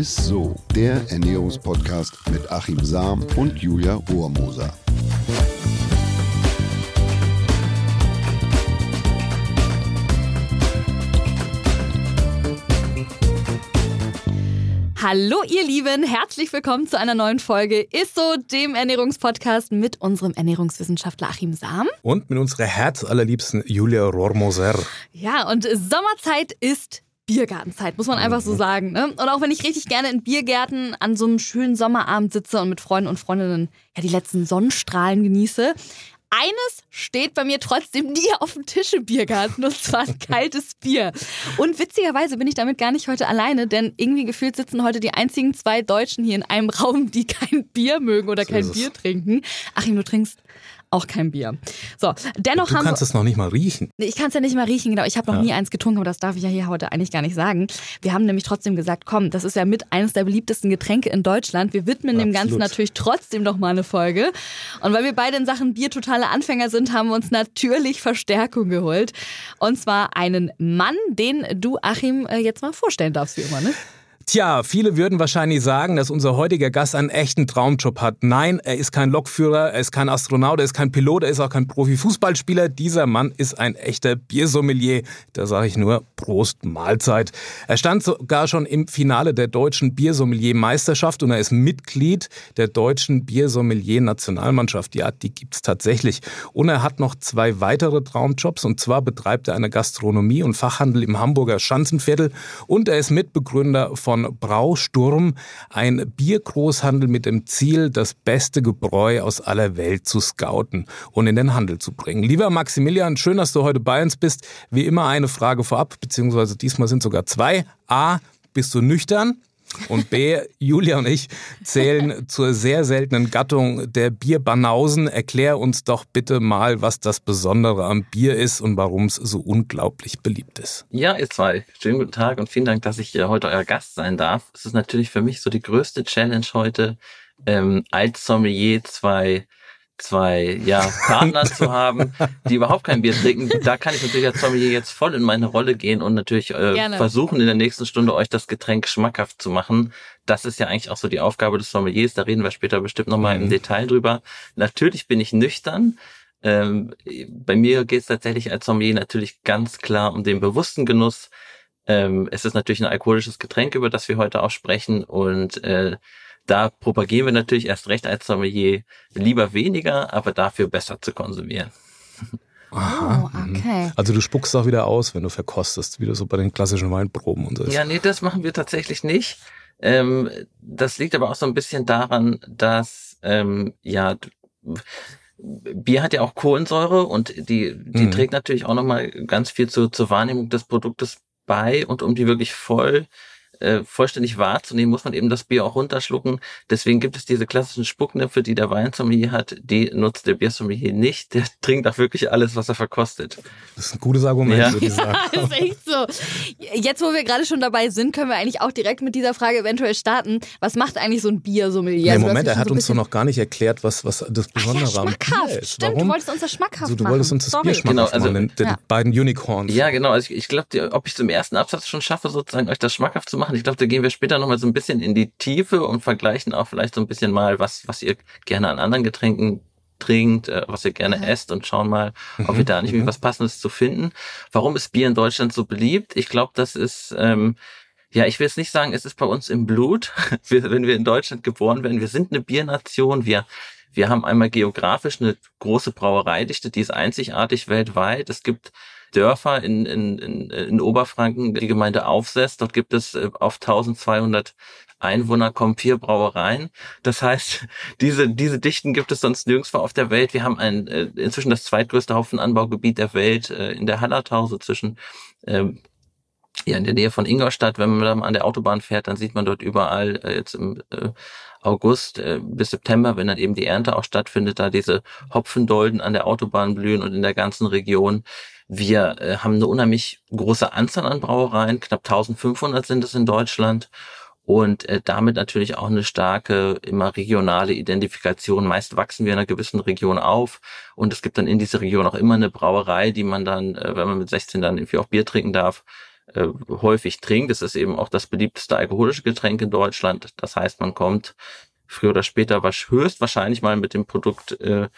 ist so, der Ernährungspodcast mit Achim Sam und Julia Rohrmoser. Hallo ihr Lieben, herzlich willkommen zu einer neuen Folge ISSO, dem Ernährungspodcast mit unserem Ernährungswissenschaftler Achim Sam. Und mit unserer herzallerliebsten Julia Rohrmoser. Ja, und Sommerzeit ist Biergartenzeit, muss man einfach so sagen. Ne? Und auch wenn ich richtig gerne in Biergärten an so einem schönen Sommerabend sitze und mit Freunden und Freundinnen ja die letzten Sonnenstrahlen genieße, eines steht bei mir trotzdem nie auf dem Tisch im Biergarten und zwar ein kaltes Bier. Und witzigerweise bin ich damit gar nicht heute alleine, denn irgendwie gefühlt sitzen heute die einzigen zwei Deutschen hier in einem Raum, die kein Bier mögen oder so kein Bier trinken. Achim, du trinkst auch kein Bier. So, dennoch du haben kannst es noch nicht mal riechen. Ich kann es ja nicht mal riechen, genau. Ich habe noch ja. nie eins getrunken, aber das darf ich ja hier heute eigentlich gar nicht sagen. Wir haben nämlich trotzdem gesagt, komm, das ist ja mit eines der beliebtesten Getränke in Deutschland. Wir widmen Absolut. dem Ganzen natürlich trotzdem noch mal eine Folge. Und weil wir beide in Sachen Bier totale Anfänger sind, haben wir uns natürlich Verstärkung geholt. Und zwar einen Mann, den du, Achim, äh, jetzt mal vorstellen darfst, wie immer, ne? Tja, viele würden wahrscheinlich sagen, dass unser heutiger Gast einen echten Traumjob hat. Nein, er ist kein Lokführer, er ist kein Astronaut, er ist kein Pilot, er ist auch kein Profifußballspieler. Dieser Mann ist ein echter Biersommelier. Da sage ich nur Prost Mahlzeit. Er stand sogar schon im Finale der deutschen Biersommelier-Meisterschaft und er ist Mitglied der deutschen Biersommelier-Nationalmannschaft. Ja, die gibt's tatsächlich. Und er hat noch zwei weitere Traumjobs und zwar betreibt er eine Gastronomie und Fachhandel im Hamburger Schanzenviertel und er ist Mitbegründer von von Brausturm, ein Biergroßhandel mit dem Ziel, das beste Gebräu aus aller Welt zu scouten und in den Handel zu bringen. Lieber Maximilian, schön, dass du heute bei uns bist. Wie immer eine Frage vorab, beziehungsweise diesmal sind sogar zwei. A, bist du nüchtern? Und B, Julia und ich zählen zur sehr seltenen Gattung der Bierbanausen. Erklär uns doch bitte mal, was das Besondere am Bier ist und warum es so unglaublich beliebt ist. Ja, ihr zwei, schönen guten Tag und vielen Dank, dass ich heute euer Gast sein darf. Es ist natürlich für mich so die größte Challenge heute, ähm, als Sommelier zwei zwei ja, Partner zu haben, die überhaupt kein Bier trinken, da kann ich natürlich als Sommelier jetzt voll in meine Rolle gehen und natürlich äh, versuchen, in der nächsten Stunde euch das Getränk schmackhaft zu machen. Das ist ja eigentlich auch so die Aufgabe des Sommeliers, da reden wir später bestimmt nochmal mhm. im Detail drüber. Natürlich bin ich nüchtern. Ähm, bei mir geht es tatsächlich als Sommelier natürlich ganz klar um den bewussten Genuss. Ähm, es ist natürlich ein alkoholisches Getränk, über das wir heute auch sprechen und äh, da propagieren wir natürlich erst recht als Sommelier lieber weniger, aber dafür besser zu konsumieren. Aha. Oh, mhm. okay. Also du spuckst auch wieder aus, wenn du verkostest, wie das so bei den klassischen Weinproben und so ist. Ja, nee, das machen wir tatsächlich nicht. Ähm, das liegt aber auch so ein bisschen daran, dass ähm, ja Bier hat ja auch Kohlensäure und die, die mhm. trägt natürlich auch nochmal ganz viel zu, zur Wahrnehmung des Produktes bei und um die wirklich voll äh, vollständig wahrzunehmen, muss man eben das Bier auch runterschlucken. Deswegen gibt es diese klassischen Spucknäpfe, die der Weinsommelier hat, die nutzt der Biersommelier nicht. Der trinkt auch wirklich alles, was er verkostet. Das ist ein gutes Argument, ja. würde ich sagen. Ja, ist echt so. Jetzt, wo wir gerade schon dabei sind, können wir eigentlich auch direkt mit dieser Frage eventuell starten. Was macht eigentlich so ein Biersommelier? Nee, also, Moment, er hat so uns doch noch gar nicht erklärt, was, was das Besondere Ach ja, am Bier ist. Stimmt, Warum? du wolltest uns das schmackhaft also, du wolltest uns das Sorry. Bier schmackhaft genau, also, machen, den, ja. beiden Unicorns. Ja, genau. Also ich, ich glaube, ob ich zum ersten Absatz schon schaffe, sozusagen euch das schmackhaft zu machen, ich glaube, da gehen wir später nochmal so ein bisschen in die Tiefe und vergleichen auch vielleicht so ein bisschen mal, was, was ihr gerne an anderen Getränken trinkt, äh, was ihr gerne esst und schauen mal, ob wir da nicht mhm. was Passendes zu finden. Warum ist Bier in Deutschland so beliebt? Ich glaube, das ist, ähm, ja, ich will jetzt nicht sagen, es ist bei uns im Blut, wir, wenn wir in Deutschland geboren werden. Wir sind eine Biernation. Wir, wir haben einmal geografisch eine große Brauereidichte, die ist einzigartig weltweit. Es gibt Dörfer in, in, in, in Oberfranken, die Gemeinde Aufsess. Dort gibt es äh, auf 1200 Einwohner kommen vier Brauereien. Das heißt, diese, diese Dichten gibt es sonst nirgendwo auf der Welt. Wir haben ein, äh, inzwischen das zweitgrößte Hopfenanbaugebiet der Welt äh, in der Hallertau, zwischen ähm, ja, in der Nähe von Ingolstadt. Wenn man an der Autobahn fährt, dann sieht man dort überall äh, jetzt im äh, August äh, bis September, wenn dann eben die Ernte auch stattfindet, da diese Hopfendolden an der Autobahn blühen und in der ganzen Region. Wir äh, haben eine unheimlich große Anzahl an Brauereien, knapp 1500 sind es in Deutschland und äh, damit natürlich auch eine starke, immer regionale Identifikation. Meist wachsen wir in einer gewissen Region auf und es gibt dann in dieser Region auch immer eine Brauerei, die man dann, äh, wenn man mit 16 dann irgendwie auch Bier trinken darf, äh, häufig trinkt. Es ist eben auch das beliebteste alkoholische Getränk in Deutschland. Das heißt, man kommt früher oder später höchstwahrscheinlich mal mit dem Produkt äh,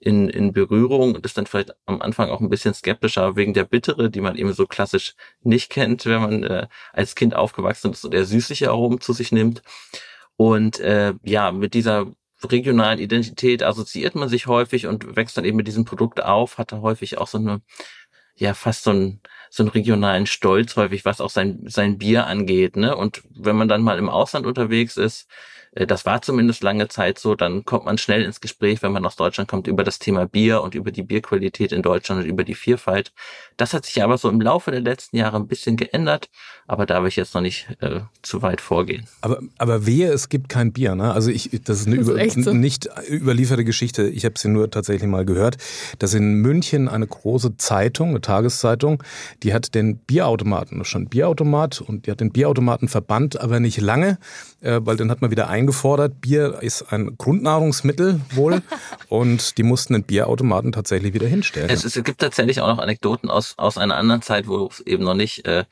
in, in Berührung und ist dann vielleicht am Anfang auch ein bisschen skeptischer wegen der Bittere, die man eben so klassisch nicht kennt, wenn man äh, als Kind aufgewachsen ist und der süßliche Aromen zu sich nimmt. Und äh, ja, mit dieser regionalen Identität assoziiert man sich häufig und wächst dann eben mit diesem Produkt auf, hat da häufig auch so eine, ja, fast so ein so einen regionalen Stolz häufig, was auch sein, sein Bier angeht. Ne? Und wenn man dann mal im Ausland unterwegs ist, äh, das war zumindest lange Zeit so. Dann kommt man schnell ins Gespräch, wenn man aus Deutschland kommt, über das Thema Bier und über die Bierqualität in Deutschland und über die Vielfalt. Das hat sich aber so im Laufe der letzten Jahre ein bisschen geändert, aber da will ich jetzt noch nicht äh, zu weit vorgehen. Aber, aber wehe, es gibt kein Bier. Ne? Also ich, das ist eine das ist über, so. nicht überlieferte Geschichte. Ich habe sie nur tatsächlich mal gehört, dass in München eine große Zeitung, eine Tageszeitung, die hat den Bierautomaten, schon ein Bierautomat und die hat den Bierautomaten verbannt, aber nicht lange, äh, weil dann hat man wieder ein eingefordert. Bier ist ein Grundnahrungsmittel wohl und die mussten den Bierautomaten tatsächlich wieder hinstellen. Es, es gibt tatsächlich auch noch Anekdoten aus, aus einer anderen Zeit, wo es eben noch nicht äh,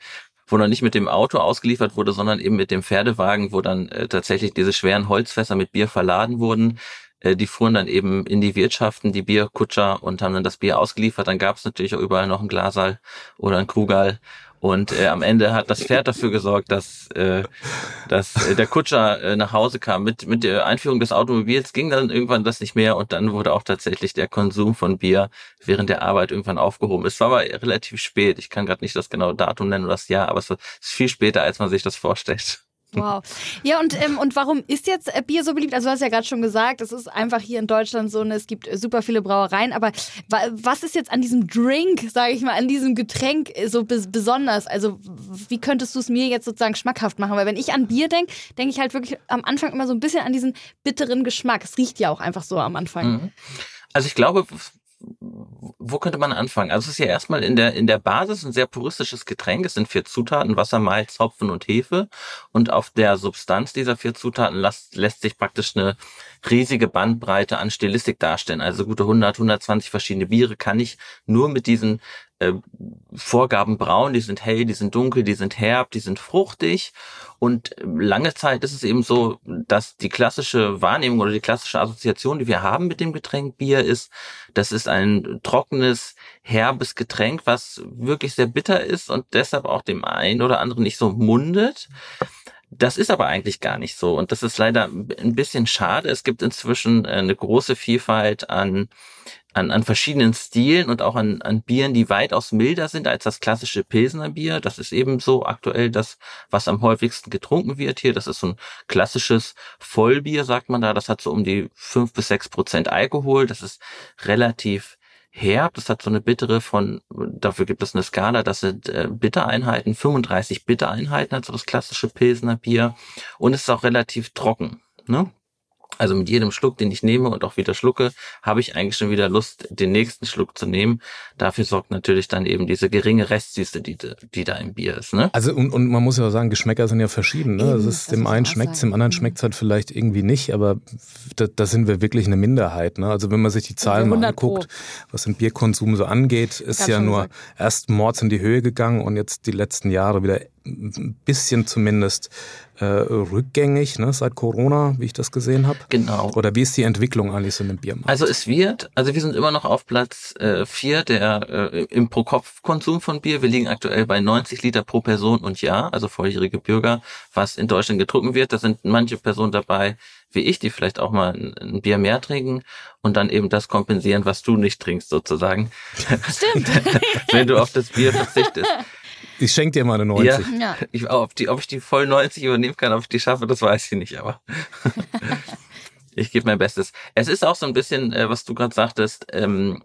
wo noch nicht mit dem Auto ausgeliefert wurde, sondern eben mit dem Pferdewagen, wo dann äh, tatsächlich diese schweren Holzfässer mit Bier verladen wurden. Äh, die fuhren dann eben in die Wirtschaften, die Bierkutscher und haben dann das Bier ausgeliefert. Dann gab es natürlich auch überall noch ein Glasaal oder ein Krugal und äh, am Ende hat das Pferd dafür gesorgt, dass, äh, dass äh, der Kutscher äh, nach Hause kam. Mit, mit der Einführung des Automobils ging dann irgendwann das nicht mehr und dann wurde auch tatsächlich der Konsum von Bier während der Arbeit irgendwann aufgehoben. Es war aber relativ spät. Ich kann gerade nicht das genaue Datum nennen oder das Jahr, aber es ist viel später, als man sich das vorstellt. Wow. Ja, und, ähm, und warum ist jetzt äh, Bier so beliebt? Also du hast ja gerade schon gesagt, es ist einfach hier in Deutschland so, es gibt super viele Brauereien, aber was ist jetzt an diesem Drink, sage ich mal, an diesem Getränk äh, so besonders? Also wie könntest du es mir jetzt sozusagen schmackhaft machen? Weil wenn ich an Bier denke, denke ich halt wirklich am Anfang immer so ein bisschen an diesen bitteren Geschmack. Es riecht ja auch einfach so am Anfang. Mhm. Also ich glaube, wo könnte man anfangen? Also es ist ja erstmal in der, in der Basis ein sehr puristisches Getränk. Es sind vier Zutaten, Wasser, Malz, Hopfen und Hefe. Und auf der Substanz dieser vier Zutaten lässt, lässt sich praktisch eine riesige Bandbreite an Stilistik darstellen. Also gute 100, 120 verschiedene Biere kann ich nur mit diesen äh, Vorgaben brauen. Die sind hell, die sind dunkel, die sind herb, die sind fruchtig. Und lange Zeit ist es eben so, dass die klassische Wahrnehmung oder die klassische Assoziation, die wir haben mit dem Getränk Bier ist, das ist ein trockenes, herbes Getränk, was wirklich sehr bitter ist und deshalb auch dem einen oder anderen nicht so mundet. Das ist aber eigentlich gar nicht so. Und das ist leider ein bisschen schade. Es gibt inzwischen äh, eine große Vielfalt an, an, an verschiedenen Stilen und auch an, an Bieren, die weitaus milder sind als das klassische Pilsner Bier. Das ist eben so aktuell das, was am häufigsten getrunken wird hier. Das ist so ein klassisches Vollbier, sagt man da. Das hat so um die fünf bis sechs Prozent Alkohol. Das ist relativ herb. Das hat so eine bittere von, dafür gibt es eine Skala, das sind äh, Bittereinheiten, 35 Bittereinheiten, also das klassische Pilsner Bier. Und es ist auch relativ trocken. Ne? Also mit jedem Schluck, den ich nehme und auch wieder schlucke, habe ich eigentlich schon wieder Lust, den nächsten Schluck zu nehmen. Dafür sorgt natürlich dann eben diese geringe Restsüße, die, die da im Bier ist. Ne? Also und, und man muss ja auch sagen, Geschmäcker sind ja verschieden. Ne? Eben, ist, dem einen schmeckt es, dem anderen mhm. schmeckt es halt vielleicht irgendwie nicht, aber da, da sind wir wirklich eine Minderheit. Ne? Also wenn man sich die Zahlen mal anguckt, was den Bierkonsum so angeht, ist ja nur gesagt. erst Mords in die Höhe gegangen und jetzt die letzten Jahre wieder ein bisschen zumindest äh, rückgängig ne, seit Corona, wie ich das gesehen habe. Genau. Oder wie ist die Entwicklung eigentlich so in dem Biermarkt? Also es wird, also wir sind immer noch auf Platz äh, vier der äh, im Pro-Kopf-Konsum von Bier. Wir liegen aktuell bei 90 Liter pro Person und Jahr, also volljährige Bürger, was in Deutschland getrunken wird. Da sind manche Personen dabei, wie ich, die vielleicht auch mal ein, ein, Bier mehr trinken und dann eben das kompensieren, was du nicht trinkst sozusagen. Stimmt. Wenn du auf das Bier verzichtest. Ich schenke dir mal eine 90. Ja, ja. Ich, ob, die, ob ich die voll 90 übernehmen kann, ob ich die schaffe, das weiß ich nicht, aber ich gebe mein Bestes. Es ist auch so ein bisschen, äh, was du gerade sagtest, ähm,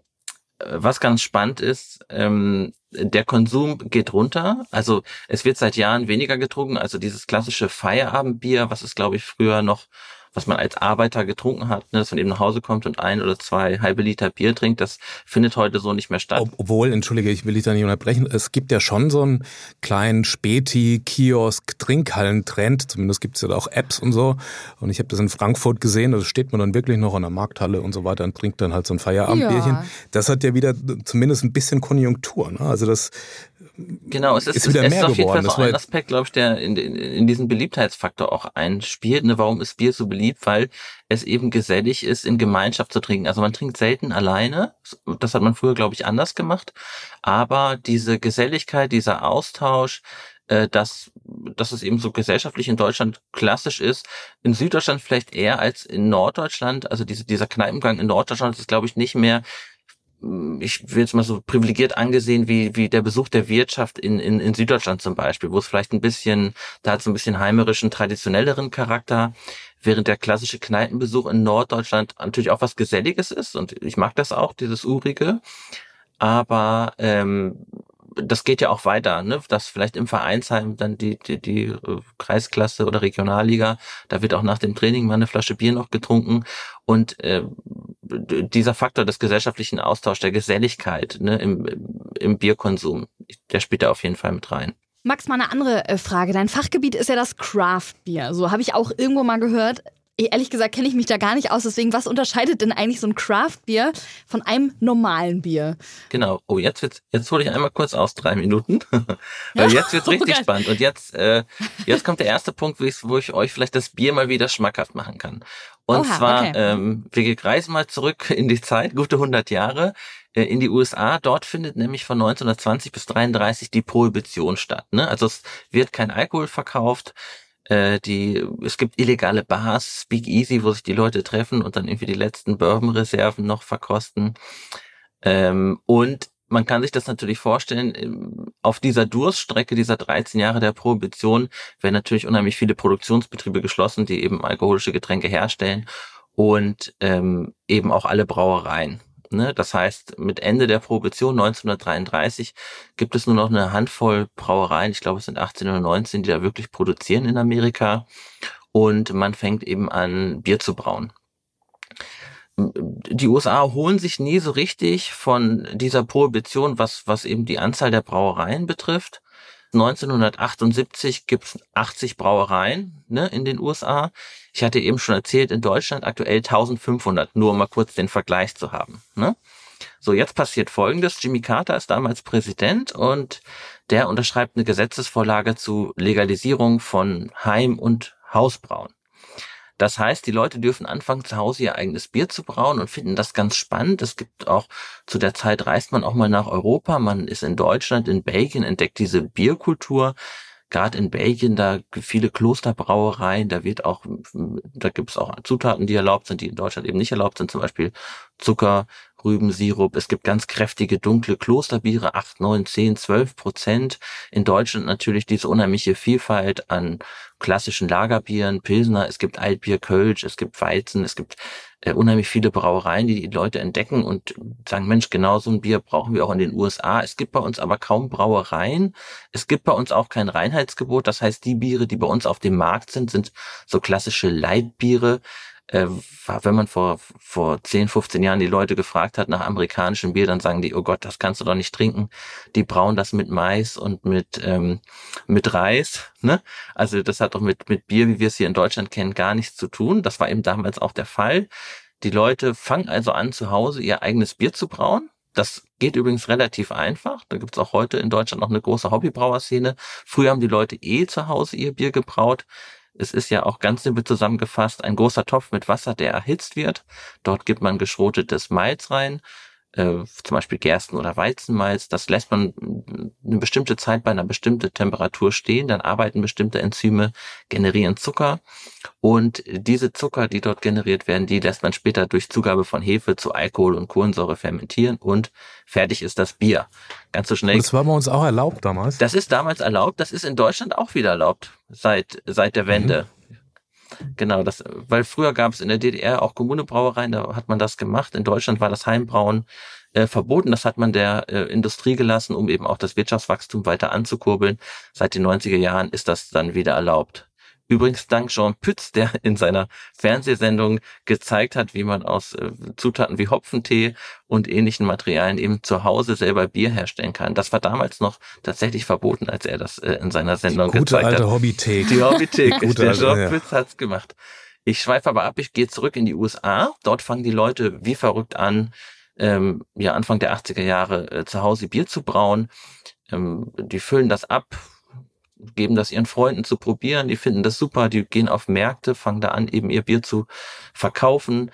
was ganz spannend ist, ähm, der Konsum geht runter. Also es wird seit Jahren weniger getrunken. Also dieses klassische Feierabendbier, was es, glaube ich, früher noch was man als Arbeiter getrunken hat, ne, dass man eben nach Hause kommt und ein oder zwei halbe Liter Bier trinkt, das findet heute so nicht mehr statt. obwohl, entschuldige, ich will dich da nicht unterbrechen, es gibt ja schon so einen kleinen Späti, Kiosk, Trinkhallen-Trend, zumindest gibt es ja auch Apps und so. Und ich habe das in Frankfurt gesehen, da steht man dann wirklich noch an der Markthalle und so weiter und trinkt dann halt so ein Feierabendbierchen. Ja. Das hat ja wieder zumindest ein bisschen Konjunktur. Ne? Also das Genau, es ist, ist wieder es mehr ist auf jeden Fall geworden. so ein Aspekt, glaube ich, der in, in, in diesen Beliebtheitsfaktor auch einspielt. Ne? Warum ist Bier so beliebt? Weil es eben gesellig ist, in Gemeinschaft zu trinken. Also man trinkt selten alleine. Das hat man früher, glaube ich, anders gemacht. Aber diese Geselligkeit, dieser Austausch, äh, dass, dass es eben so gesellschaftlich in Deutschland klassisch ist. In Süddeutschland vielleicht eher als in Norddeutschland. Also diese, dieser Kneipengang in Norddeutschland ist, glaube ich, nicht mehr ich will jetzt mal so privilegiert angesehen wie, wie der Besuch der Wirtschaft in, in, in Süddeutschland zum Beispiel, wo es vielleicht ein bisschen, da hat es ein bisschen heimerischen, traditionelleren Charakter, während der klassische Kneipenbesuch in Norddeutschland natürlich auch was Geselliges ist und ich mag das auch, dieses Urige. Aber ähm, das geht ja auch weiter, ne? dass vielleicht im Vereinsheim dann die, die, die äh, Kreisklasse oder Regionalliga, da wird auch nach dem Training mal eine Flasche Bier noch getrunken und äh, dieser Faktor des gesellschaftlichen Austauschs, der Geselligkeit ne, im, im Bierkonsum, der spielt da auf jeden Fall mit rein. Max, mal eine andere äh, Frage. Dein Fachgebiet ist ja das Craft Bier. So habe ich auch irgendwo mal gehört. Ehrlich gesagt kenne ich mich da gar nicht aus. Deswegen, was unterscheidet denn eigentlich so ein Craft-Bier von einem normalen Bier? Genau. Oh, jetzt wird's, jetzt hole ich einmal kurz aus, drei Minuten. Weil jetzt wird's richtig Oh spannend. Und jetzt, äh, jetzt kommt der erste Punkt, wo ich, euch vielleicht das Bier mal wieder schmackhaft machen kann. Und Oha, zwar, okay. ähm, wir reisen mal zurück in die Zeit, gute 100 Jahre, äh, in die USA. Dort findet nämlich von 1920 bis 33 die Prohibition statt. Ne? Also es wird kein Alkohol verkauft. Äh, die, es gibt illegale Bars, Speakeasy, wo sich die Leute treffen und dann irgendwie die letzten Bourbon-Reserven noch verkosten. Ähm, und man kann sich das natürlich vorstellen, ähm, auf dieser Durststrecke dieser 13 Jahre der Prohibition werden natürlich unheimlich viele Produktionsbetriebe geschlossen, die eben alkoholische Getränke herstellen und ähm, eben auch alle Brauereien. Ne? Das heißt, mit Ende der Prohibition 1933 gibt es nur noch eine Handvoll Brauereien, ich glaube es sind 18 oder 19, die da wirklich produzieren in Amerika und man fängt eben an, Bier zu brauen die USA holen sich nie so richtig von dieser Prohibition, was, was eben die Anzahl der Brauereien betrifft. 1978 gibt's 80 Brauereien ne, in den USA. Ich hatte eben schon erzählt, in Deutschland aktuell 1500, nur um mal kurz den Vergleich zu haben. Ne? So, jetzt passiert Folgendes. Jimmy Carter ist damals Präsident und der unterschreibt eine Gesetzesvorlage zu Legalisierung von Heim- und Hausbrauen. Das heißt, die Leute dürfen anfangen, zu Hause ihr eigenes Bier zu brauen und finden das ganz spannend. Es gibt auch, zu der Zeit reist man auch mal nach Europa. Man ist in Deutschland, in Belgien, entdeckt diese Bierkultur. Gerade in Belgien, da viele Klosterbrauereien, da wird auch, da gibt es auch Zutaten, die erlaubt sind, die in Deutschland eben nicht erlaubt sind, zum Beispiel Zucker, Rübensirup. Es gibt ganz kräftige, dunkle Klosterbiere, 8, 9, 10, 12 Prozent. In Deutschland natürlich diese unheimliche Vielfalt an klassischen Lagerbieren, Pilsner, es gibt Altbier, Kölsch, es gibt Weizen, es gibt äh, unheimlich viele Brauereien, die die Leute entdecken und sagen, Mensch, genau so ein Bier brauchen wir auch in den USA. Es gibt bei uns aber kaum Brauereien. Es gibt bei uns auch kein Reinheitsgebot. Das heißt, die Biere, die bei uns auf dem Markt sind, sind so klassische Leitbiere. Äh, wenn man vor, vor 10, 15 Jahren die Leute gefragt hat nach amerikanischem Bier, dann sagen die, oh Gott, das kannst du doch nicht trinken. Die brauen das mit Mais und mit, ähm, mit Reis. Ne? Also das hat doch mit, mit Bier, wie wir es hier in Deutschland kennen, gar nichts zu tun. Das war eben damals auch der Fall. Die Leute fangen also an, zu Hause ihr eigenes Bier zu brauen. Das geht übrigens relativ einfach. Da gibt's auch heute in Deutschland noch eine große Hobbybrauerszene. Früher haben die Leute eh zu Hause ihr Bier gebraut. Es ist ja auch ganz simpel zusammengefasst ein großer Topf mit Wasser, der erhitzt wird. Dort gibt man geschrotetes Malz rein, äh, zum Beispiel Gersten- oder Weizenmalz. Das lässt man eine bestimmte Zeit bei einer bestimmten Temperatur stehen. Dann arbeiten bestimmte Enzyme, generieren Zucker. Und diese Zucker, die dort generiert werden, die lässt man später durch Zugabe von Hefe zu Alkohol und Kohlensäure fermentieren und fertig ist das Bier. Ganz so schnell. Und das war bei uns auch erlaubt damals. Das ist damals erlaubt. Das ist in Deutschland auch wieder erlaubt seit seit der Wende. Mhm. Genau, das, weil früher gab es in der DDR auch Kommunebrauereien, da hat man das gemacht. In Deutschland war das Heimbrauen äh, verboten. Das hat man der äh, Industrie gelassen, um eben auch das Wirtschaftswachstum weiter anzukurbeln. Seit den 90er Jahren ist das dann wieder erlaubt. Übrigens dank Jean Pütz, der in seiner Fernsehsendung gezeigt hat, wie man aus äh, Zutaten wie Hopfentee und ähnlichen Materialien eben zu Hause selber Bier herstellen kann. Das war damals noch tatsächlich verboten, als er das äh, in seiner Sendung Die gute gezeigt alte hat. Hobbythek. Die Hobbythek. Gute der Jean ja. Pütz hat's gemacht. Ich schweife aber ab, ich gehe zurück in die USA. Dort fangen die Leute wie verrückt an, ähm, ja Anfang der 80er Jahre äh, zu Hause Bier zu brauen. ähm, die füllen das ab, geben das ihren Freunden zu probieren, die finden das super, die gehen auf Märkte, fangen da an, eben ihr Bier zu verkaufen,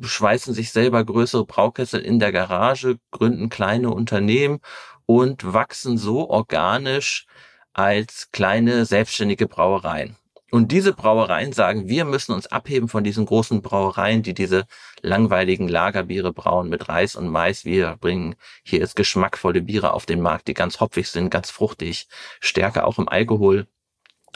schweißen sich selber größere Braukessel in der Garage, gründen kleine Unternehmen und wachsen so organisch als kleine selbstständige Brauereien. Und diese Brauereien sagen, wir müssen uns abheben von diesen großen Brauereien, die diese langweiligen Lagerbiere brauen mit Reis und Mais. Wir bringen hier jetzt geschmackvolle Biere auf den Markt, die ganz hopfig sind, ganz fruchtig, stärker auch im Alkohol,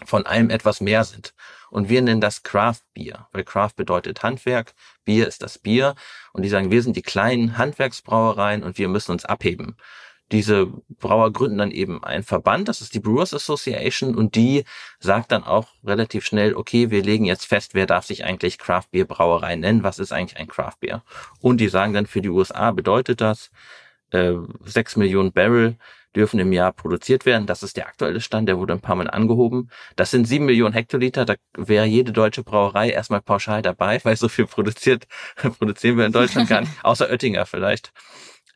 von allem etwas mehr sind. Und wir nennen das Craft Bier, weil Craft bedeutet Handwerk, Bier ist das Bier. Und die sagen, wir sind die kleinen Handwerksbrauereien und wir müssen uns abheben diese Brauer gründen dann eben einen Verband, das ist die Brewers Association und die sagt dann auch relativ schnell, okay, wir legen jetzt fest, wer darf sich eigentlich Craft Beer Brauerei nennen, was ist eigentlich ein Craft Beer? Und die sagen dann für die USA bedeutet das, äh, 6 Millionen Barrel dürfen im Jahr produziert werden. Das ist der aktuelle Stand, der wurde ein paar Mal angehoben. Das sind 7 Millionen Hektoliter, da wäre jede deutsche Brauerei erstmal pauschal dabei, weil so viel produziert, produzieren wir in Deutschland gar nicht, außer Oettinger vielleicht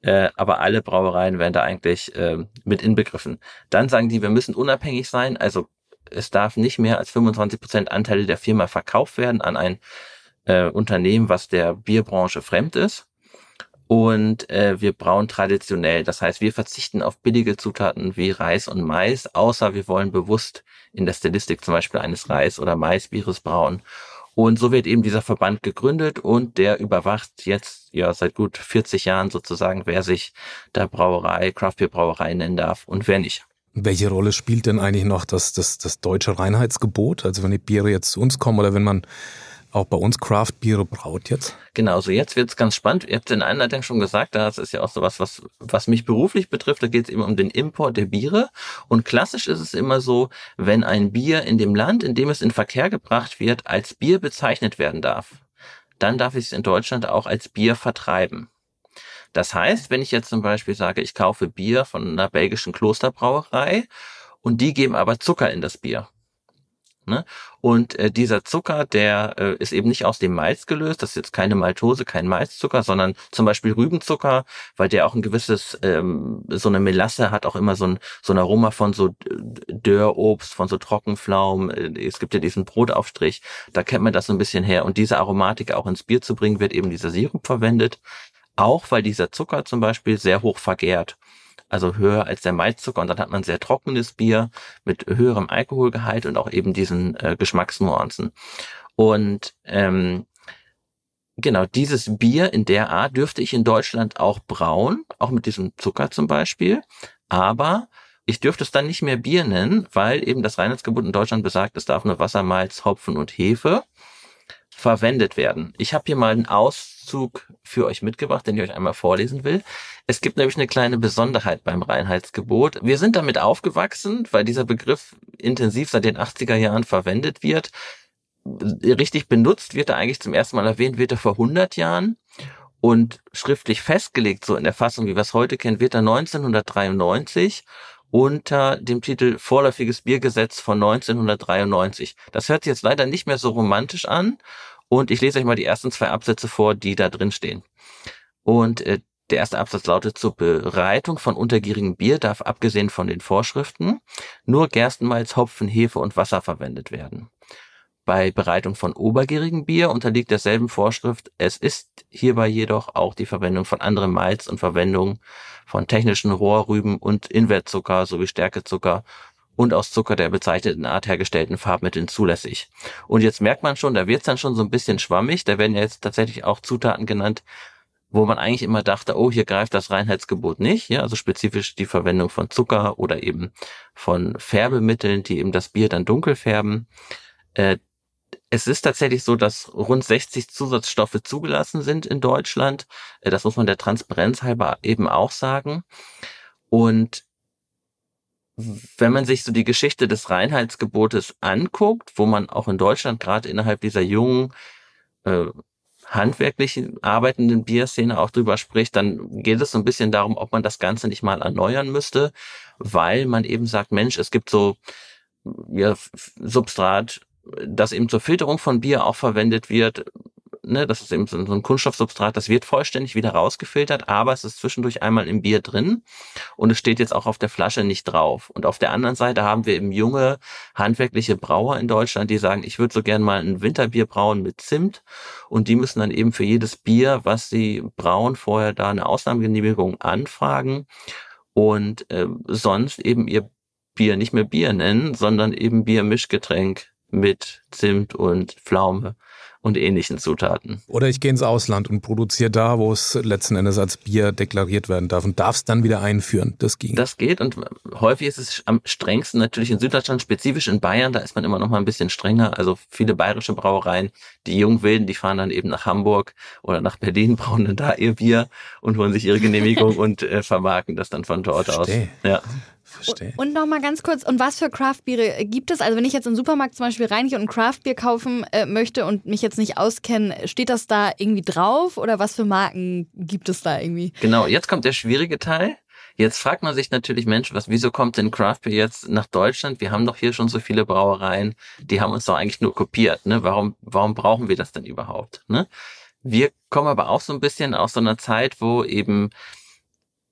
äh, aber alle Brauereien werden da eigentlich äh, mit inbegriffen. Dann sagen die, wir müssen unabhängig sein, also es darf nicht mehr als 25 Prozent Anteile der Firma verkauft werden an ein äh, Unternehmen, was der Bierbranche fremd ist. Und äh, wir brauen traditionell. Das heißt, wir verzichten auf billige Zutaten wie Reis und Mais, außer wir wollen bewusst in der Stilistik zum Beispiel eines Reis- oder Maisbieres brauen. Und so wird eben dieser Verband gegründet und der überwacht jetzt ja seit gut 40 Jahren sozusagen, wer sich da Brauerei, Craftbeer Brauerei nennen darf und wer nicht. Welche Rolle spielt denn eigentlich noch das, das, das deutsche Reinheitsgebot? Also wenn die Biere jetzt zu uns kommen oder wenn man auch bei uns Craft-Biere braut jetzt? Genau, so jetzt wird's ganz spannend. Ihr habt in Einleitung schon gesagt, das ist ja auch so was, was, mich beruflich betrifft, da geht es immer um den Import der Biere. Und klassisch ist es immer so, wenn ein Bier in dem Land, in dem es in Verkehr gebracht wird, als Bier bezeichnet werden darf, dann darf ich es in Deutschland auch als Bier vertreiben. Das heißt, wenn ich jetzt zum Beispiel sage, ich kaufe Bier von einer belgischen Klosterbrauerei und die geben aber Zucker in das Bier, Ne? Und äh, dieser Zucker, der äh, ist eben nicht aus dem Malz gelöst, das ist jetzt keine Maltose, kein Malzzucker, sondern zum Beispiel Rübenzucker, weil der auch ein gewisses, ähm, so eine Melasse hat auch immer so ein, so ein Aroma von so Dörrobst, von so Trockenpflaumen. Äh, es gibt ja diesen Brotaufstrich, da kennt man das so ein bisschen her. Und diese Aromatik auch ins Bier zu bringen, wird eben dieser Sirup verwendet. Auch weil dieser Zucker zum Beispiel sehr hoch vergärt also höher als der Malzzucker. Und dann hat man sehr trockenes Bier mit höherem Alkoholgehalt und auch eben diesen äh, Geschmacksnuancen. Und ähm, genau dieses Bier in der Art dürfte ich in Deutschland auch brauen, auch mit diesem Zucker zum Beispiel, aber ich dürfte es dann nicht mehr Bier nennen, weil eben das Reinheitsgebot in Deutschland besagt, es darf nur Wasser, Malz, Hopfen und Hefe verwendet werden. Ich habe hier mal einen Auszug für euch mitgebracht, den ich euch einmal vorlesen will. Es gibt nämlich eine kleine Besonderheit beim Reinheitsgebot. Wir sind damit aufgewachsen, weil dieser Begriff intensiv seit den 80er Jahren verwendet wird. Richtig benutzt wird er eigentlich zum ersten Mal erwähnt, wird er vor 100 Jahren und schriftlich festgelegt, so in der Fassung, wie wir es heute kennen, wird er 1993 unter dem Titel Vorläufiges Biergesetz von 1993. Das hört sich jetzt leider nicht mehr so romantisch an, und ich lese euch mal die ersten zwei Absätze vor, die da drin stehen. Und äh, der erste Absatz lautet, zur Bereitung von untergierigem Bier darf abgesehen von den Vorschriften nur Gerstenmalz, Hopfen, Hefe und Wasser verwendet werden. Bei Bereitung von obergärigem Bier unterliegt derselben Vorschrift. Es ist hierbei jedoch auch die Verwendung von anderem Malz und Verwendung von technischen Rohrrüben und Invertzucker sowie Stärkezucker und aus Zucker der bezeichneten Art hergestellten Farbmitteln zulässig. Und jetzt merkt man schon, da wird's dann schon so ein bisschen schwammig. Da werden ja jetzt tatsächlich auch Zutaten genannt, wo man eigentlich immer dachte, oh, hier greift das Reinheitsgebot nicht. Ja, also spezifisch die Verwendung von Zucker oder eben von Färbemitteln, die eben das Bier dann dunkel färben. Äh, es ist tatsächlich so, dass rund 60 Zusatzstoffe zugelassen sind in Deutschland. Äh, das muss man der Transparenz halber eben auch sagen. Und wenn man sich so die Geschichte des Reinheitsgebotes anguckt, wo man auch in Deutschland gerade innerhalb dieser jungen, äh, handwerklichen arbeitenden Bierszene auch drüber spricht, dann geht es so ein bisschen darum, ob man das Ganze nicht mal erneuern müsste, weil man eben sagt, Mensch, es gibt so ja, Substrat, das eben zur Filterung von Bier auch verwendet wird, ne, das ist eben so ein Kunststoffsubstrat, das wird vollständig wieder rausgefiltert, aber es ist zwischendurch einmal im Bier drin und es steht jetzt auch auf der Flasche nicht drauf. Und auf der anderen Seite haben wir eben junge, handwerkliche Brauer in Deutschland, die sagen, ich würde so gern mal ein Winterbier brauen mit Zimt und die müssen dann eben für jedes Bier, was sie brauen, vorher da eine Ausnahmegenehmigung anfragen und äh, sonst eben ihr Bier nicht mehr Bier nennen, sondern eben Biermischgetränk mit Zimt und Pflaume und ähnlichen Zutaten. Oder ich gehe ins Ausland und produziere da, wo es letzten Endes als Bier deklariert werden darf und darf es dann wieder einführen. Das ging. Das geht und häufig ist es am strengsten natürlich in Süddeutschland, spezifisch in Bayern, da ist man immer noch mal ein bisschen strenger. Also viele bayerische Brauereien, die Jungwilden, die fahren dann eben nach Hamburg oder nach Berlin, brauen dann da ihr Bier und holen sich ihre Genehmigung und äh, vermarkten das dann von dort Versteh. aus. Ja. Verstehe. Und noch mal ganz kurz, und was für Craftbiere gibt es? Also wenn ich jetzt im Supermarkt zum Beispiel reingehe und ein Craftbier kaufen äh, möchte und mich jetzt nicht auskenne, steht das da irgendwie drauf oder was für Marken gibt es da irgendwie? Genau, jetzt kommt der schwierige Teil. Jetzt fragt man sich natürlich, Mensch, was, wieso kommt denn Craft Beer jetzt nach Deutschland? Wir haben doch hier schon so viele Brauereien, die haben uns doch eigentlich nur kopiert. Ne? Warum, warum brauchen wir das denn überhaupt? Ne? Wir kommen aber auch so ein bisschen aus so einer Zeit, wo eben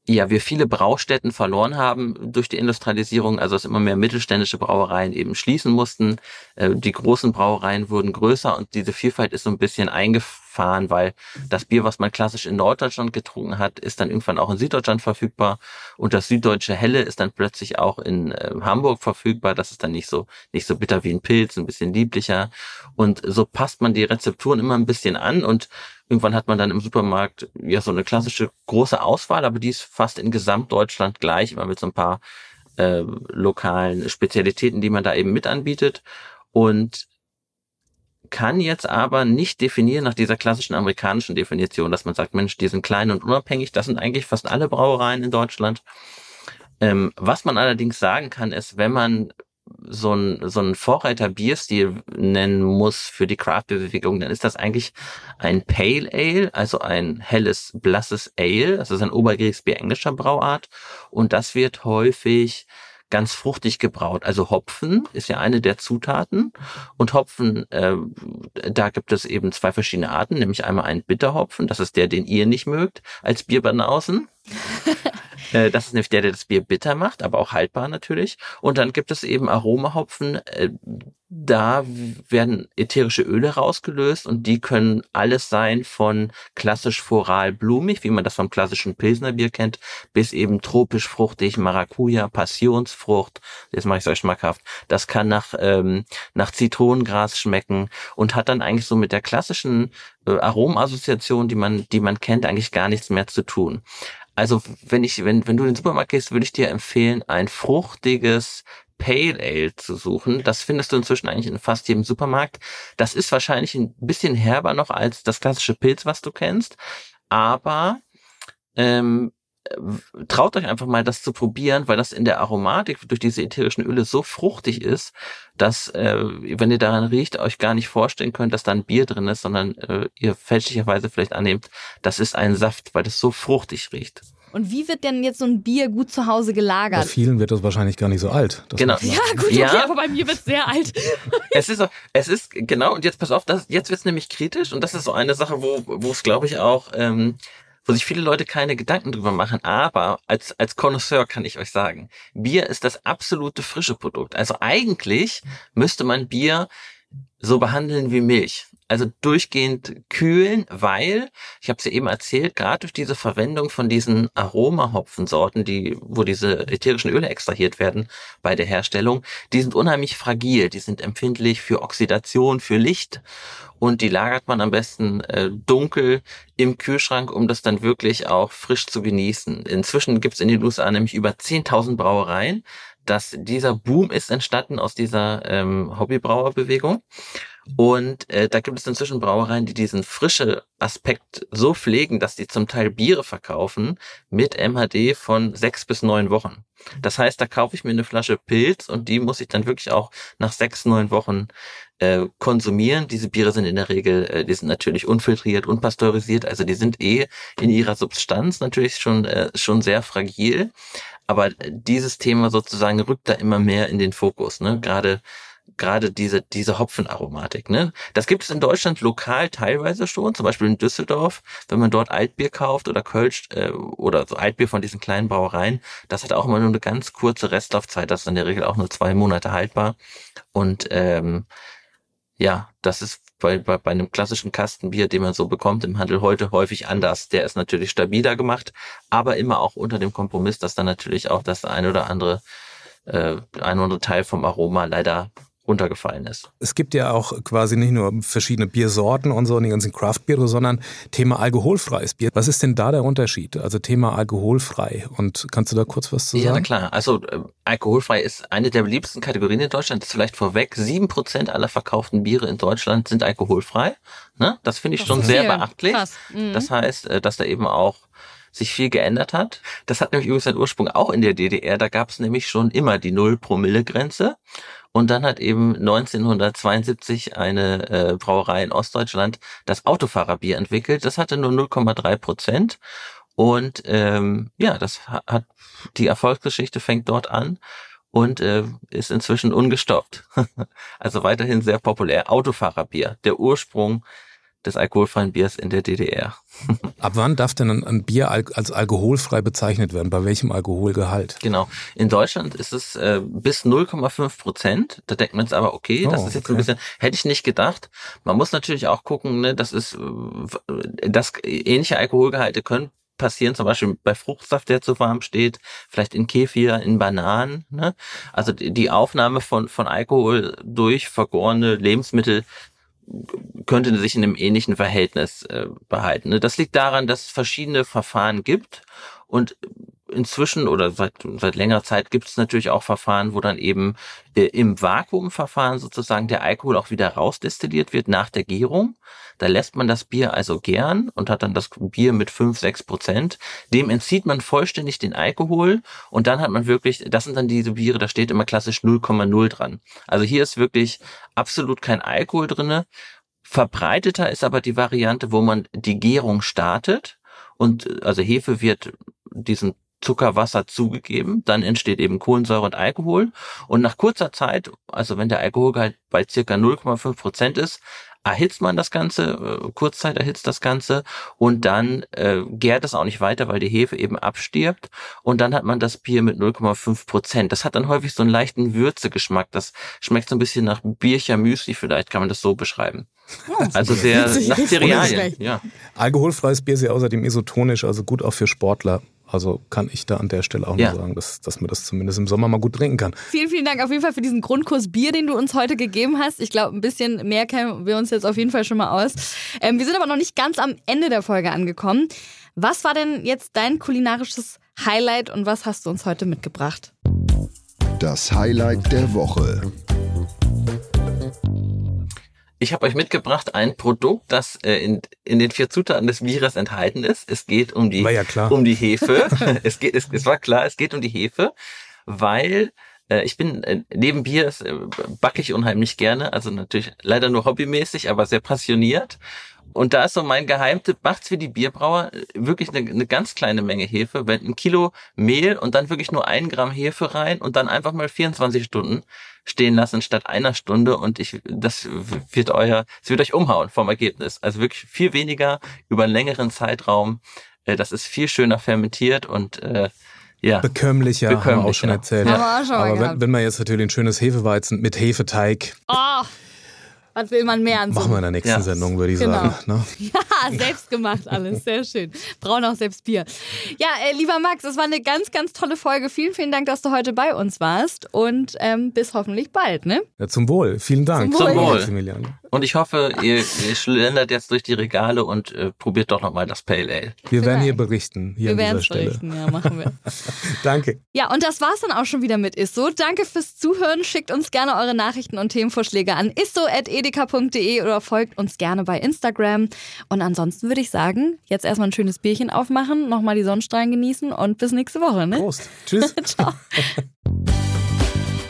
ja, wir viele Braustätten verloren haben durch die Industrialisierung, also dass immer mehr mittelständische Brauereien eben schließen mussten. Äh, die großen Brauereien wurden größer und diese Vielfalt ist so ein bisschen eingefahren, weil das Bier, was man klassisch in Norddeutschland getrunken hat, ist dann irgendwann auch in Süddeutschland verfügbar und das süddeutsche Helle ist dann plötzlich auch in äh, Hamburg verfügbar. Das ist dann nicht so nicht so bitter wie ein Pilz, ein bisschen lieblicher und so passt man die Rezepturen immer ein bisschen an und Irgendwann hat man dann im Supermarkt ja so eine klassische große Auswahl, aber die ist fast in Gesamtdeutschland gleich, immer mit so ein paar äh, lokalen Spezialitäten, die man da eben mit anbietet. Und kann jetzt aber nicht definieren nach dieser klassischen amerikanischen Definition, dass man sagt, Mensch, die sind klein und unabhängig. Das sind eigentlich fast alle Brauereien in Deutschland. Ähm, was man allerdings sagen kann, ist, wenn man so ein, so ein Vorreiter Bierstil nennen muss für die Craft-Bewegung, dann ist das eigentlich ein Pale Ale, also ein helles, blasses Ale. Das ist ein Oberkriegsbier englischer Brauart. Und das wird häufig ganz fruchtig gebraut. Also Hopfen ist ja eine der Zutaten. Und Hopfen, äh, da gibt es eben zwei verschiedene Arten, nämlich einmal einen Bitterhopfen, das ist der, den ihr nicht mögt, als Bierbanausen. Äh, das ist nämlich der, der das Bier bitter macht, aber auch haltbar natürlich. Und dann gibt es eben Aromahopfen. Äh, da werden ätherische Öle rausgelöst und die können alles sein von klassisch floral blumig, wie man das vom klassischen Pilsnerbier kennt, bis eben tropisch fruchtig, Maracuja, Passionsfrucht. Jetzt mache ich es euch schmackhaft. Das kann nach, ähm, nach Zitronengras schmecken und hat dann eigentlich so mit der klassischen äh, Aromassoziation, die man, die man kennt, eigentlich gar nichts mehr zu tun. Also wenn ich, wenn, wenn du in den Supermarkt gehst, würde ich dir empfehlen, ein fruchtiges Pale Ale zu suchen. Das findest du inzwischen eigentlich in fast jedem Supermarkt. Das ist wahrscheinlich ein bisschen herber noch als das klassische Pilz, was du kennst. Aber ähm, traut euch einfach mal, das zu probieren, weil das in der Aromatik durch diese ätherischen Öle so fruchtig ist, dass, äh, wenn ihr daran riecht, euch gar nicht vorstellen könnt, dass da ein Bier drin ist, sondern äh, ihr fälschlicherweise vielleicht annehmt, das ist ein Saft, weil das so fruchtig riecht. Und wie wird denn jetzt so ein Bier gut zu Hause gelagert? Bei vielen wird das wahrscheinlich gar nicht so alt. genau. Ja, gut, okay, Ja. aber bei mir wird es sehr alt. es ist so, es ist genau und jetzt pass auf, das, jetzt wird's nämlich kritisch und das ist so eine Sache, wo wo es glaube ich auch ähm, wo sich viele Leute keine Gedanken drüber machen, aber als als Connoisseur kann ich euch sagen, Bier ist das absolute frische Produkt. Also eigentlich müsste man Bier so behandeln wie Milch. Also durchgehend kühlen, weil, ich habe es ja eben erzählt, gerade durch diese Verwendung von diesen Aromahopfensorten, die, wo diese ätherischen Öle extrahiert werden bei der Herstellung, die sind unheimlich fragil, die sind empfindlich für Oxidation, für Licht und die lagert man am besten äh, dunkel im Kühlschrank, um das dann wirklich auch frisch zu genießen. Inzwischen gibt's in den USA nämlich über 10.000 Brauereien. dass dieser Boom ist entstanden aus dieser ähm, Hobbybrauerbewegung. Und äh, da gibt es inzwischen Brauereien, die diesen frische Aspekt so pflegen, dass die zum Teil Biere verkaufen mit MHD von sechs bis neun Wochen. Das heißt, da kaufe ich mir eine Flasche Pilz und die muss ich dann wirklich auch nach sechs, neun Wochen äh, konsumieren. Diese Biere sind in der Regel, äh, die sind natürlich unfiltriert, unpasteurisiert, also die sind eh in ihrer Substanz natürlich schon, äh, schon sehr fragil. Aber dieses Thema sozusagen rückt da immer mehr in den Fokus. Ne? Gerade gerade diese, diese Hopfenaromatik. Ne? Das gibt es in Deutschland lokal teilweise schon, zum Beispiel in Düsseldorf, wenn man dort Altbier kauft oder Kölsch äh, oder so Altbier von diesen kleinen Brauereien, das hat auch immer nur eine ganz kurze Restlaufzeit, das ist in der Regel auch nur zwei Monate haltbar. Und ähm, ja, das ist bei, bei, bei einem klassischen Kastenbier, den man so bekommt im Handel heute häufig anders. Der ist natürlich stabiler gemacht, aber immer auch unter dem Kompromiss, dass dann natürlich auch das ein oder andere, äh, ein oder andere Teil vom Aroma leider runtergefallen ist. Es gibt ja auch quasi nicht nur verschiedene Biersorten und so, und die ganzen Craftbiere, sondern Thema alkoholfreies Bier. Was ist denn da der Unterschied? Also Thema alkoholfrei. Und kannst du da kurz was zu sagen? Ja, na klar. Also äh, alkoholfrei ist eine der beliebtesten Kategorien in Deutschland. Das ist vielleicht vorweg. Sieben Prozent aller verkauften Biere in Deutschland sind alkoholfrei. Ne? Das finde ich das schon sehr viel. beachtlich. Mhm. Das heißt, äh, dass da eben auch sich viel geändert hat. Das hat nämlich übrigens seinen Ursprung auch in der DDR. Da gab es nämlich schon immer die Null-Promille-Grenze. Und dann hat eben 1972 eine äh, Brauerei in Ostdeutschland das Autofahrerbier entwickelt. Das hatte nur 0,3 Prozent. Und ähm, ja, das hat die Erfolgsgeschichte fängt dort an und äh, ist inzwischen ungestoppt. also weiterhin sehr populär. Autofahrerbier, der Ursprung des alkoholfreien Biers in der DDR. Ab wann darf denn ein Bier als alkoholfrei bezeichnet werden? Bei welchem Alkoholgehalt? Genau. In Deutschland ist es äh, bis 0,5 Prozent. Da denkt man jetzt aber, okay, das oh, ist jetzt okay. ein bisschen, hätte ich nicht gedacht. Man muss natürlich auch gucken, ne, das ist, äh, das ähnliche Alkoholgehalte können passieren, zum Beispiel bei Fruchtsaft, der zu warm steht, vielleicht in Kefir, in Bananen. Ne? Also die Aufnahme von, von Alkohol durch vergorene Lebensmittel könnte sich in einem ähnlichen Verhältnis äh, behalten. Ne? Das liegt daran, dass es verschiedene Verfahren gibt und inzwischen oder seit, seit längerer Zeit gibt es natürlich auch Verfahren, wo dann eben äh, im Vakuumverfahren sozusagen der Alkohol auch wieder rausdestilliert wird nach der Gärung. Da lässt man das Bier also gern und hat dann das Bier mit 5, 6 Prozent. Dem entzieht man vollständig den Alkohol und dann hat man wirklich, das sind dann diese Biere, da steht immer klassisch 0,0 dran. Also hier ist wirklich absolut kein Alkohol drinne. Verbreiteter ist aber die Variante, wo man die Gärung startet und also Hefe wird diesen Zuckerwasser zugegeben, dann entsteht eben Kohlensäure und Alkohol und nach kurzer Zeit, also wenn der Alkoholgehalt bei circa 0,5 Prozent ist, erhitzt man das Ganze, äh, Kurzzeit erhitzt das Ganze und dann äh, gärt es auch nicht weiter, weil die Hefe eben abstirbt und dann hat man das Bier mit 0,5 Prozent. Das hat dann häufig so einen leichten Würzegeschmack. Das schmeckt so ein bisschen nach Biercher Müsli, vielleicht kann man das so beschreiben. Oh, also sehr nach Cerealien. Ja. Alkoholfreies Bier ist ja außerdem isotonisch, also gut auch für Sportler. Also kann ich da an der Stelle auch ja. nur sagen, dass, dass man das zumindest im Sommer mal gut trinken kann. Vielen, vielen Dank auf jeden Fall für diesen Grundkurs Bier, den du uns heute gegeben hast. Ich glaube, ein bisschen mehr kennen wir uns jetzt auf jeden Fall schon mal aus. Ähm, wir sind aber noch nicht ganz am Ende der Folge angekommen. Was war denn jetzt dein kulinarisches Highlight und was hast du uns heute mitgebracht? Das Highlight der Woche. Ich habe euch mitgebracht ein Produkt, das äh, in, in den vier Zutaten des Bieres enthalten ist. Es geht um die, ja um die Hefe. es, geht, es, es war klar, es geht um die Hefe, weil äh, ich bin äh, neben Bier äh, backe ich unheimlich gerne, also natürlich leider nur hobbymäßig, aber sehr passioniert. Und da ist so mein Geheimtipp, macht's für die Bierbrauer wirklich eine, eine ganz kleine Menge Hefe, wenn ein Kilo Mehl und dann wirklich nur ein Gramm Hefe rein und dann einfach mal 24 Stunden stehen lassen statt einer Stunde und ich, das wird euer, es wird euch umhauen vom Ergebnis. Also wirklich viel weniger über einen längeren Zeitraum. Äh, das ist viel schöner fermentiert und äh, ja. Bekömmlicher, Bekömmlich, haben wir auch schon erzählt. Ja. Auch schon Aber wenn, wenn, man jetzt natürlich ein schönes Hefeweizen mit Hefeteig. Oh. Was will man mehr an so? Machen wir in der nächsten ja. Sendung, würde ich genau. sagen. Ne? Ja, selbst gemacht alles. Sehr schön. Braun auch selbst Bier. Ja, äh, lieber Max, es war eine ganz, ganz tolle Folge. Vielen, vielen Dank, dass du heute bei uns warst. Und ähm, bis hoffentlich bald, ne? Ja, zum Wohl. Vielen Dank. Zum Wohl. Zum Wohl. Und ich hoffe, ihr, ihr schlendert jetzt durch die Regale und äh, probiert doch nochmal das Pale Ale. Wir werden hier berichten. Hier wir werden es berichten, ja, machen wir. Danke. Ja, und das war's dann auch schon wieder mit Isso. Danke fürs Zuhören. Schickt uns gerne eure Nachrichten und Themenvorschläge an isso.edeka.de oder folgt uns gerne bei Instagram. Und ansonsten würde ich sagen, jetzt erstmal ein schönes Bierchen aufmachen, nochmal die Sonnenstrahlen genießen und bis nächste Woche. Ne? Prost. Tschüss. Ciao.